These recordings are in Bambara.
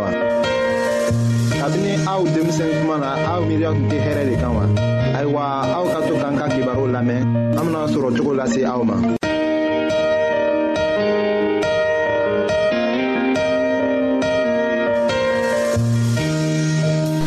wa. kabini aw denmisɛn kuma na aw miiriya tun tɛ hɛrɛ de kan wa. ayiwa aw ka to k'an ka kibaru lamɛn an bena sɔrɔ cogo lase aw ma.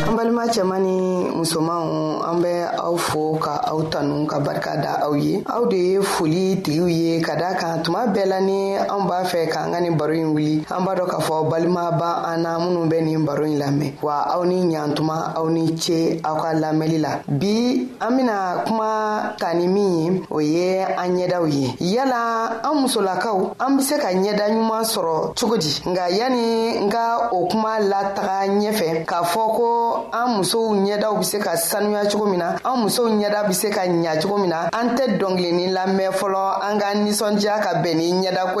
an balima cɛman ni musomanw an bɛ aw fo ka aw tanu ka barika da aw ye aw de ye foli tigiw ye ka da kan tuma bɛɛ la ni anw b'a fɛ ka an ka nin baro in wuli an b'a dɔ k'a fɔ balima ban an na minnu bɛ nin baro in lamɛn wa aw ni ɲantuma aw ni ce aw ka lamɛnli la bi an bena kuma ta ni min ye o ye an ɲɛdaw ye yala an musolakaw an be se ka ɲɛda ɲuman sɔrɔ cogo di nka yani n ka o kuma lataga ɲɛfɛ k'a fɔ ko an musow ɲɛdaw be se ka sanuya cogo min na an musow ɲɛda be se ka ɲa cogo min na an tɛ dɔngilini lamɛn fɔlɔ an ka ninsɔndiya ka bɛn ni ɲɛdako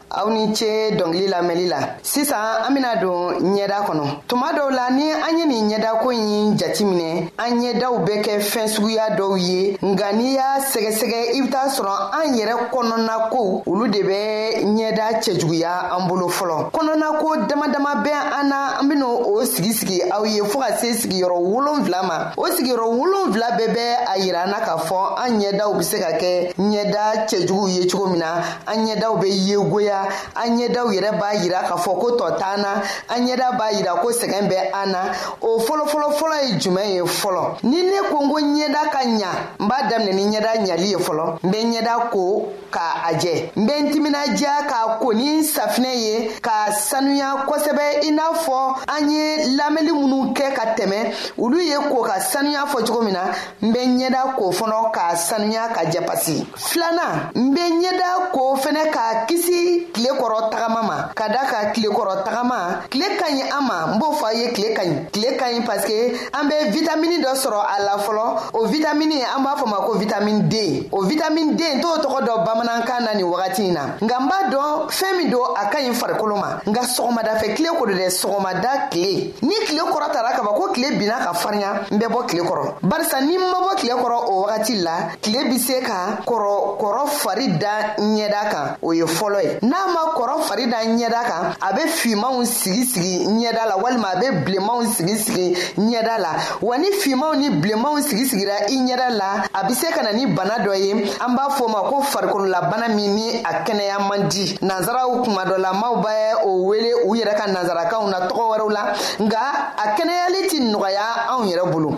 aw ni ce dɔngili lamɛnli la sisan an bena don ɲɛda kɔnɔ tuma dɔw la ni an ye nin ɲɛdako ɲi jatiminɛ an ɲɛdaw bɛ kɛ fɛn suguya dɔw ye nka n'i y'a sɛgɛsɛgɛ i bɛ sɔrɔ an yɛrɛ kɔnɔna ko olu de bɛ ɲɛda cɛjuguya an bolo fɔlɔ kɔnɔna ko dama dama bɛ an na an bena o sigi sigi aw ye fɔɔ ka se sigiyɔrɔ wolonfila ma o sigiyɔrɔ wolonfila bɛɛ bɛ a yira an na k'a fɔ an ɲɛdaw be se ka kɛ ɲɛda cɛjuguw ye cogo min na an ɲɛdaw bɛ yegoya an ɲɛdaw yɛrɛ b'a yira k'a fɔ ko tɔ t'an na an ɲɛda b'a yira ko sɛgɛn bɛ an na o fɔlɔfɔlɔfɔlɔ ye jumɛn ye fɔlɔ ni ne ko n ko ɲɛda ka ɲa n b'a daminɛ ni ɲɛda ɲali ye fɔlɔ n bɛ ɲɛda ko ka a jɛ n bɛ n timinadiya k'a ko ni safinɛ ye k'a sanuya kosɛbɛ i n'a fɔ an ye lamɛnni minnu kɛ ka tɛmɛ olu ye ko ka sanuya fɔ cogo min na n bɛ ɲɛda ko fɔlɔ k'a sanuya ka jɛ pasi filanan n be ɲɛda ko fɛnɛ ka kisi tile kɔrɔ tagama ma ka da ka tile kɔrɔ tagama tile ka ɲi an ma n b'o fɔ a ye tile ka ɲi tile ka ɲi paske an be vitamini dɔ sɔrɔ a la fɔlɔ o vitamini an b'a fɔ ma ko vitamini den o vitamini den t'o tɔgɔ dɔ bamanankan na nin wagati na nka n b'a dɔn fɛɛn min don a ka ɲi farikolo ma nka sɔgɔmadafɛ tile ko do dɛ sɔgɔmada tile ni tile kɔrɔ tara ka ban ko tile binna ka farinya n bɛ bɔ tile kɔrɔ barisa ni n ma bɔ tile kɔrɔ o wagati la tile bi se ka kɔrɔ kɔrɔ fari da ɲɛda kan o ye fɔlɔ ye n'a ma kɔrɔ fari da ɲɛda kan a bɛ fimanw sigi sigi ɲɛda la walima a bɛ bilenmanw sigi sigi ɲɛda la wa ni fimanw ni bilenmanw sigi sigira i ɲɛda la a bɛ se ka na ni bana dɔ ye an b'a fɔ o ma ko farikololabana min ni a kɛnɛya man di nansaraw kuma dɔ la maaw bɛ o wele u yɛrɛ ka nansarakanw na tɔgɔ wɛrɛw la nka a kɛnɛyali tɛ nɔgɔya anw yɛrɛ bolo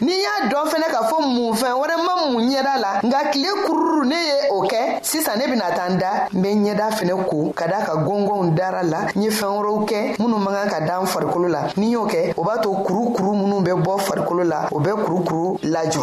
n'i y'a dɔn fɛnɛ k'a fɔ mun fɛn wɛrɛ ma mun ɲɛda la nka tile kururu ne ye o kɛ sisan ne bɛna taa n da n bɛ ɲɛda fɛnɛ ko ka daa ka gɔngɔnw dara la n ye fɛn wɛrɛw kɛ minnu man kan ka dan farikolo la ni y'o kɛ o b'a to kurukuru minnu bɛ bɔ farikolo la o bɛ kurukuru lajɔ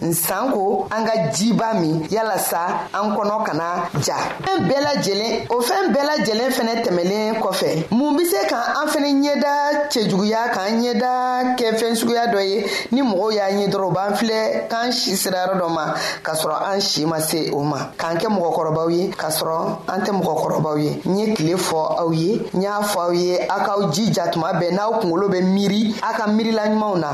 n san ko an ka jiba min yalasa an kɔnɔ kana ja fɛn bɛɛ lajɛlen o fɛn bɛɛ lajɛlen fɛnɛ tɛmɛlen kɔfɛ mun be se ka an fɛnɛ ɲɛda cɛjuguya k'an ɲɛda kɛ fɛn suguya dɔ ye ni mɔgɔw y'a ɲɛ dɔrɔn u b'an filɛ k'an si sirayɔrɔ dɔ ma k'a sɔrɔ an si ma se o ma k'an kɛ mɔgɔkɔrɔbaw ye k'a sɔrɔ an tɛ mɔgɔkɔrɔbaw ye n ye tile fɔ aw ye n y'a fɔ aw ye a k'aw jija tuma bɛɛ n'aw kungolo bɛ miiri a ka miirila ɲumanw na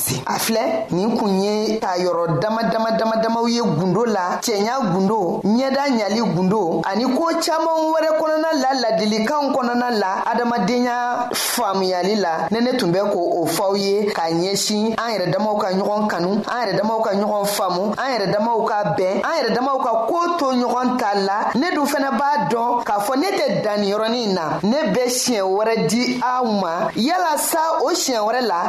se a filɛ nin kun ye ka yɔrɔ dama dama dama damaw ye gundo la cɛɲa gundo ɲɛda ɲali gundo ani ko caaman wɛrɛ kɔnɔna la ladilikanw kɔnɔna la adamadenya faamuyali la ne ne tun bɛ ko o fɔw ye ka ɲɛsin an yɛrɛ damaw ka ɲɔgɔn kanu an yɛrɛ damaw ka ɲɔgɔn faamu an yɛrɛ damaw ka bɛn an yɛrɛ damaw ka ko to ɲɔgɔn ta la ne dun fɛnɛ b'a dɔn k'a fɔ ne tɛ danniyɔrɔnin na ne bɛ siɲɛ wɛrɛ di aw ma yalasa o siɲɛ wɛrɛ la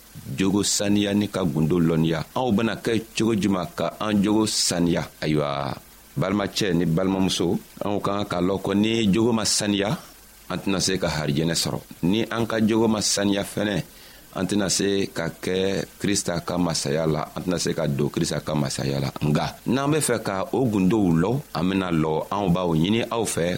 jogo saniya ni ka gundo lɔnniya anw bena kɛ cogo juman ka an jogo saniya ayiwa balimacɛ ni balimamuso anw ka kan ka lɔn ko ni jogo ma saniya an tɛna se ka harijɛnɛ sɔrɔ ni an ka jogo ma saniya fɛnɛ an tɛna se ka kɛ krista ka masaya la an tɛna se ka don krista ka masaya la nka n'an be fɛ ka o gundow lɔ an bena lɔ anw b'aw ɲini aw fɛ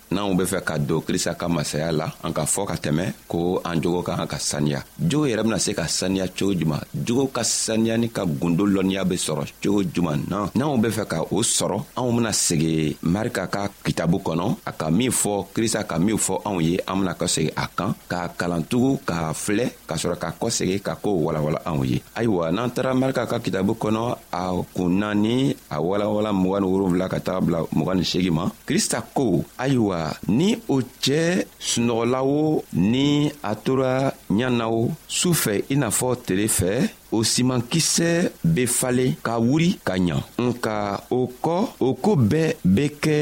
n'anw be fɛ ka don krista ka masaya la an ka fɔɔ ka tɛmɛ ko an jogo ka kan ka saniya jogo yɛrɛ bena se ka saniya cogo juman jogo ka saniya ni ka gundo lɔnniya be sɔrɔ cogo juman na n'anw be fɛ ka o sɔrɔ anw bena segi marika ka kitabu kɔnɔ a ka min fɔ krista ka min fɔ anw ye an bena ka segi a kan k'a kalantugu k'a filɛ ka sɔrɔ ka kɔsegi ka koo walawala anw ye ayiwa n'an taara marika ka kitabu kɔnɔ a kun naani a walawala mugan ni wolonfila ka taga bila mugan ni segi ma krista ko ayiwa ni o cɛɛ sunɔgɔla wo ni a tora ɲa na o su fɛ i n'a fɔ tele fɛ o simankisɛ be falen ka wuri ka ɲa nka o kɔ o koo bɛɛ be kɛ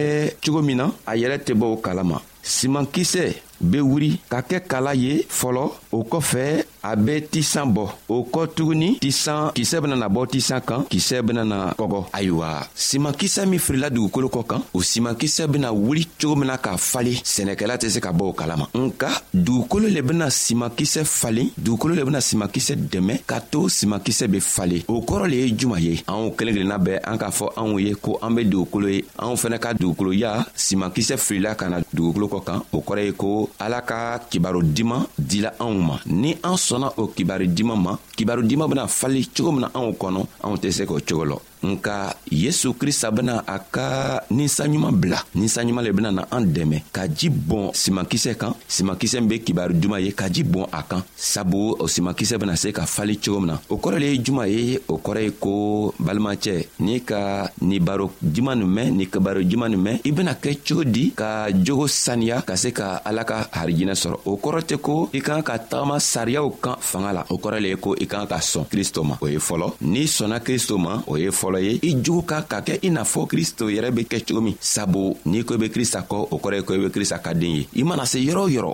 cogo min na a yɛrɛ tɛ bɔ o kalama simankisɛ bɛ wuli ka kɛ kala ye fɔlɔ o kɔfɛ a bɛ tisan bɔ o kɔ tuguni tisan kisɛ bɛna bɔ tisan kan kisɛ bɛna kɔgɔ ayiwa simakisɛ min firila dugukolo kɔ kan o simakisɛ bɛna wuli cogo min na ka falen sɛnɛkɛla tɛ se ka bɔ o kalama nka dugukolo le bɛna simakisɛ falen dugukolo le bɛna simakisɛ dɛmɛ ka to simakisɛ bɛ falen o kɔrɔ le ye juma ye anw kelen kelenna bɛɛ an k'a fɔ anw ye ko an bɛ dugukolo ye anw fɛnɛ ka dugukoloya simankisɛ filila ka na dugukolo kɔ kan o kɔrɔ ye ko ala ka kibaro diman dila anw ma ni an sɔnna o kibari diman ma kibaro diman bena fali cogo min na anw kɔnɔ anw tɛ se k'o cogo lɔ nka yesu krista bena a ka ninsanɲuman bila ninsanɲuman le bena na an dɛmɛ ka ji bɔn simankisɛ kan simankisɛ min be kibari duman ye ka ji bɔn a kan sabu o simakisɛ bena se ka fali cogo min na o kɔrɔ le ye juma ye o kɔrɔ ye ko balimacɛ n'i ka ni baro juma nin mɛn ni kabaro juma nin mɛn i bena kɛ cogo di ka jogo saniya ka se ka ala ka harijinɛ sɔrɔ o kɔrɔ tɛ ko i kan ka tagama sariyaw kan fanga la o kɔrɔ le ye ko i kan ka sɔn kristo ma o ye fɔlɔ n'i sɔnna kristo ma o ye fɔlɔ ye i jogo ka ka kɛ i n'a fɔ kristo yɛrɛ be kɛ cogo min sabu n'i ko i be krista kɔ o kɔrɔ ye ko i be krista ka den ye i mana se yɔrɔ yɔrɔ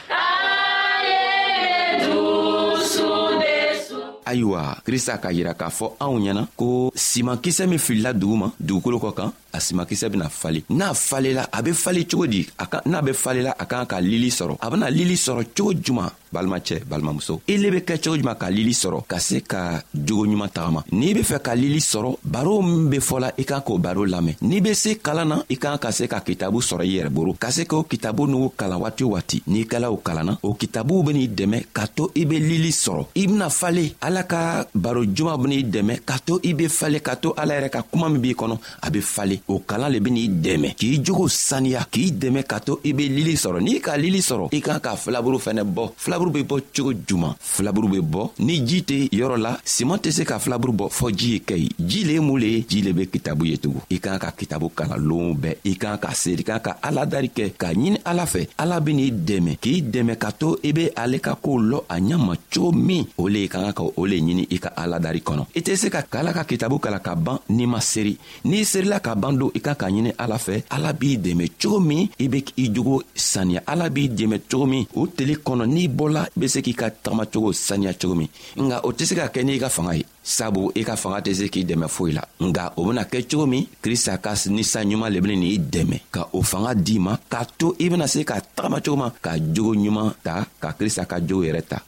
ayiwa krista k'a yira k'a fɔ anw ɲɛna ko simankisɛ min filila dugu ma dugukolo kɔ kan a simakisɛ bena fale n'a falela a be fale cogo di n'a be falela a kan ka lili sɔrɔ a bena lili sɔrɔ cogo juman balimacɛ balimamuso i le be kɛ cogo juman ka lili sɔrɔ ka se ka jogo ɲuman tagama n'i be fɛ ka lili sɔrɔ baro min be fɔla i kan k'o baro lamɛn n'i be se kalan na i kan ka se ka kitabu sɔrɔ i yɛrɛ boro ka se k'o kitabu n'u kalan la waati o waati n'i kala o kalanna o kitabuw ben'i dɛmɛ k'a to i be lili sɔrɔ i bena fale ala ka baro juman ben'i dɛmɛ k'a to i be fale k'a to ala yɛrɛ ka kuma min b'i kɔnɔ a be fale o kalan le ben'i dɛmɛ k'i jogo saniya k'i dɛmɛ k'a to i be lili sɔrɔ n'i ka lili sɔrɔ i kan ka filaburu fɛnɛ bɔ filaburu be bɔ cogo juman filaburu bɛ bɔ ni ji tɛ yɔrɔ la siman tɛ se ka filaburu bɔ fɔ ji ye kɛ ye ji le ye mun le ye ji le bɛ kitabu ye tugun i kan ka kitabu kalan lon bɛɛ i kan ka seri kan ka ala dari kɛ k'a ɲini ala fɛ ala bɛ n'i dɛmɛ k'i dɛmɛ ka to i bɛ ale ka kow lɔ a ɲɛ ma cogo min o le i ka kan ka o le ɲini i ka ala dari kɔnɔ i tɛ se ka kala ka kitabu kalan ka ban n'i ma seri n'i serila ka ban don i kan k'a ɲini ala fɛ ala b'i dɛmɛ cogo min i be i jogo saniya ala b'i dɛmɛ cogo min o teli kɔnɔ n'i bɔla i be se k'i ka tagamacogo saniya cogo min nka o tɛ se ka kɛ n'i ka fanga ye sabu i ka fanga tɛ se k'i dɛmɛ foyi la nka o bena kɛ cogo min krista ka ni san ɲuman le bene n'i dɛmɛ ka o fanga d'i ma k'a to i bena se ka tagama cogo ma ka jogo ɲuman ta ka krista ka jogo yɛrɛ ta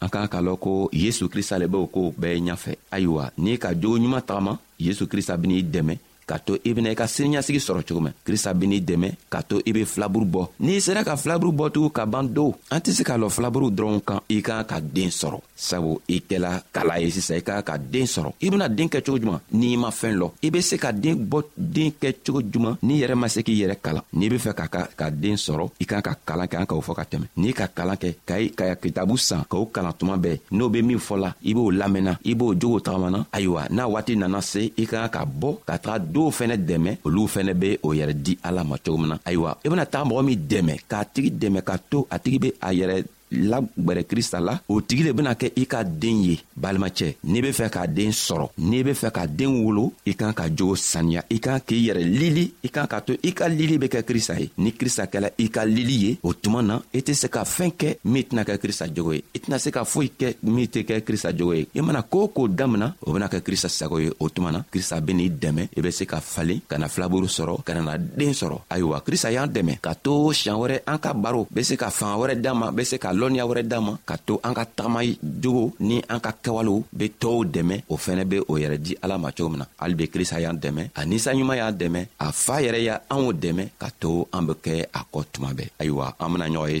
an k'an k'a lɔn ko yesu krista le b'o kow bɛɛ ɲafɛ ayiwa n'i ka jogo ɲuman tagama yesu krista ben'i dɛmɛ k'a to i bena i ka siniɲasigi sɔrɔ cogo min krista ben'i dɛmɛ k'a to i be filaburu bɔ n'i sera ka filaburu bɔtugu ka ban dow an tɛ se k'a lɔ filaburuw dɔrɔnw kan i k'a ka den sɔrɔ sabu i kɛla kala ye sisan i k'a ka den sɔrɔ i bena den kɛ cogo juman n'i ma fɛɛn lɔ i be se ka den bɔ den kɛ cogo juman n'i yɛrɛ ma se k'i yɛrɛ kalan n'i be fɛ ka ka ka den sɔrɔ i k'a ka kalan kɛ an k'o fɔ ka tɛmɛ n'i ka kalan kɛ ka i ka kitabu san k'o kalan tuma bɛɛ n'o be min fɔ la i b'o lamɛnna i b'o jogo tagamana ayiwa n'a waati nana se i ka ka bɔ ka taga dɔw fɛnɛ dɛmɛ olu fɛnɛ be o yɛrɛ di ala ma cogo min na ayiwa i bena taga mɔgɔ min dɛmɛ k'a tigi dɛmɛ ka to a tigi be a yɛrɛ lagwɛrɛ krista la o tigi le bena kɛ i ka den ye balimacɛ n'i be fɛ ka den sɔrɔ n'i be fɛ ka den wolo i kan ka jogo saniya i kan k'i yɛrɛ lili i kan k'a to i ka lili be kɛ krista ye ni krista kɛla i ka lili ye o tuma na i tɛ se ka fɛɛn kɛ min tɛna kɛ krista jogo ye i tɛna se ka foyi kɛ min tɛ kɛ krista jogo ye i mana koo k'o damina o bena kɛ krista sago ye o tuma na krista ben'i dɛmɛ i be se ka falen ka na filaburu sɔrɔ ka nana den sɔrɔ ayiwa krista y'an dɛmɛ ka to siɲan wɛrɛ an ka baro be se ka fanga wɛrɛ d'an ma be se ka lɔnniya wɛrɛ d'an ma ka to an ka tagama jogo ni an ka kɛwalew be tɔɔw dɛmɛ o fɛnɛ be o yɛrɛ di ala ma cogo min na hali be krista y'an dɛmɛ a ninsanɲuman y'an dɛmɛ a fa yɛrɛ ya anw dɛmɛ ka to an be kɛ a kɔ tuma bɛɛ ayiwa an bena ɲɔgɔn ye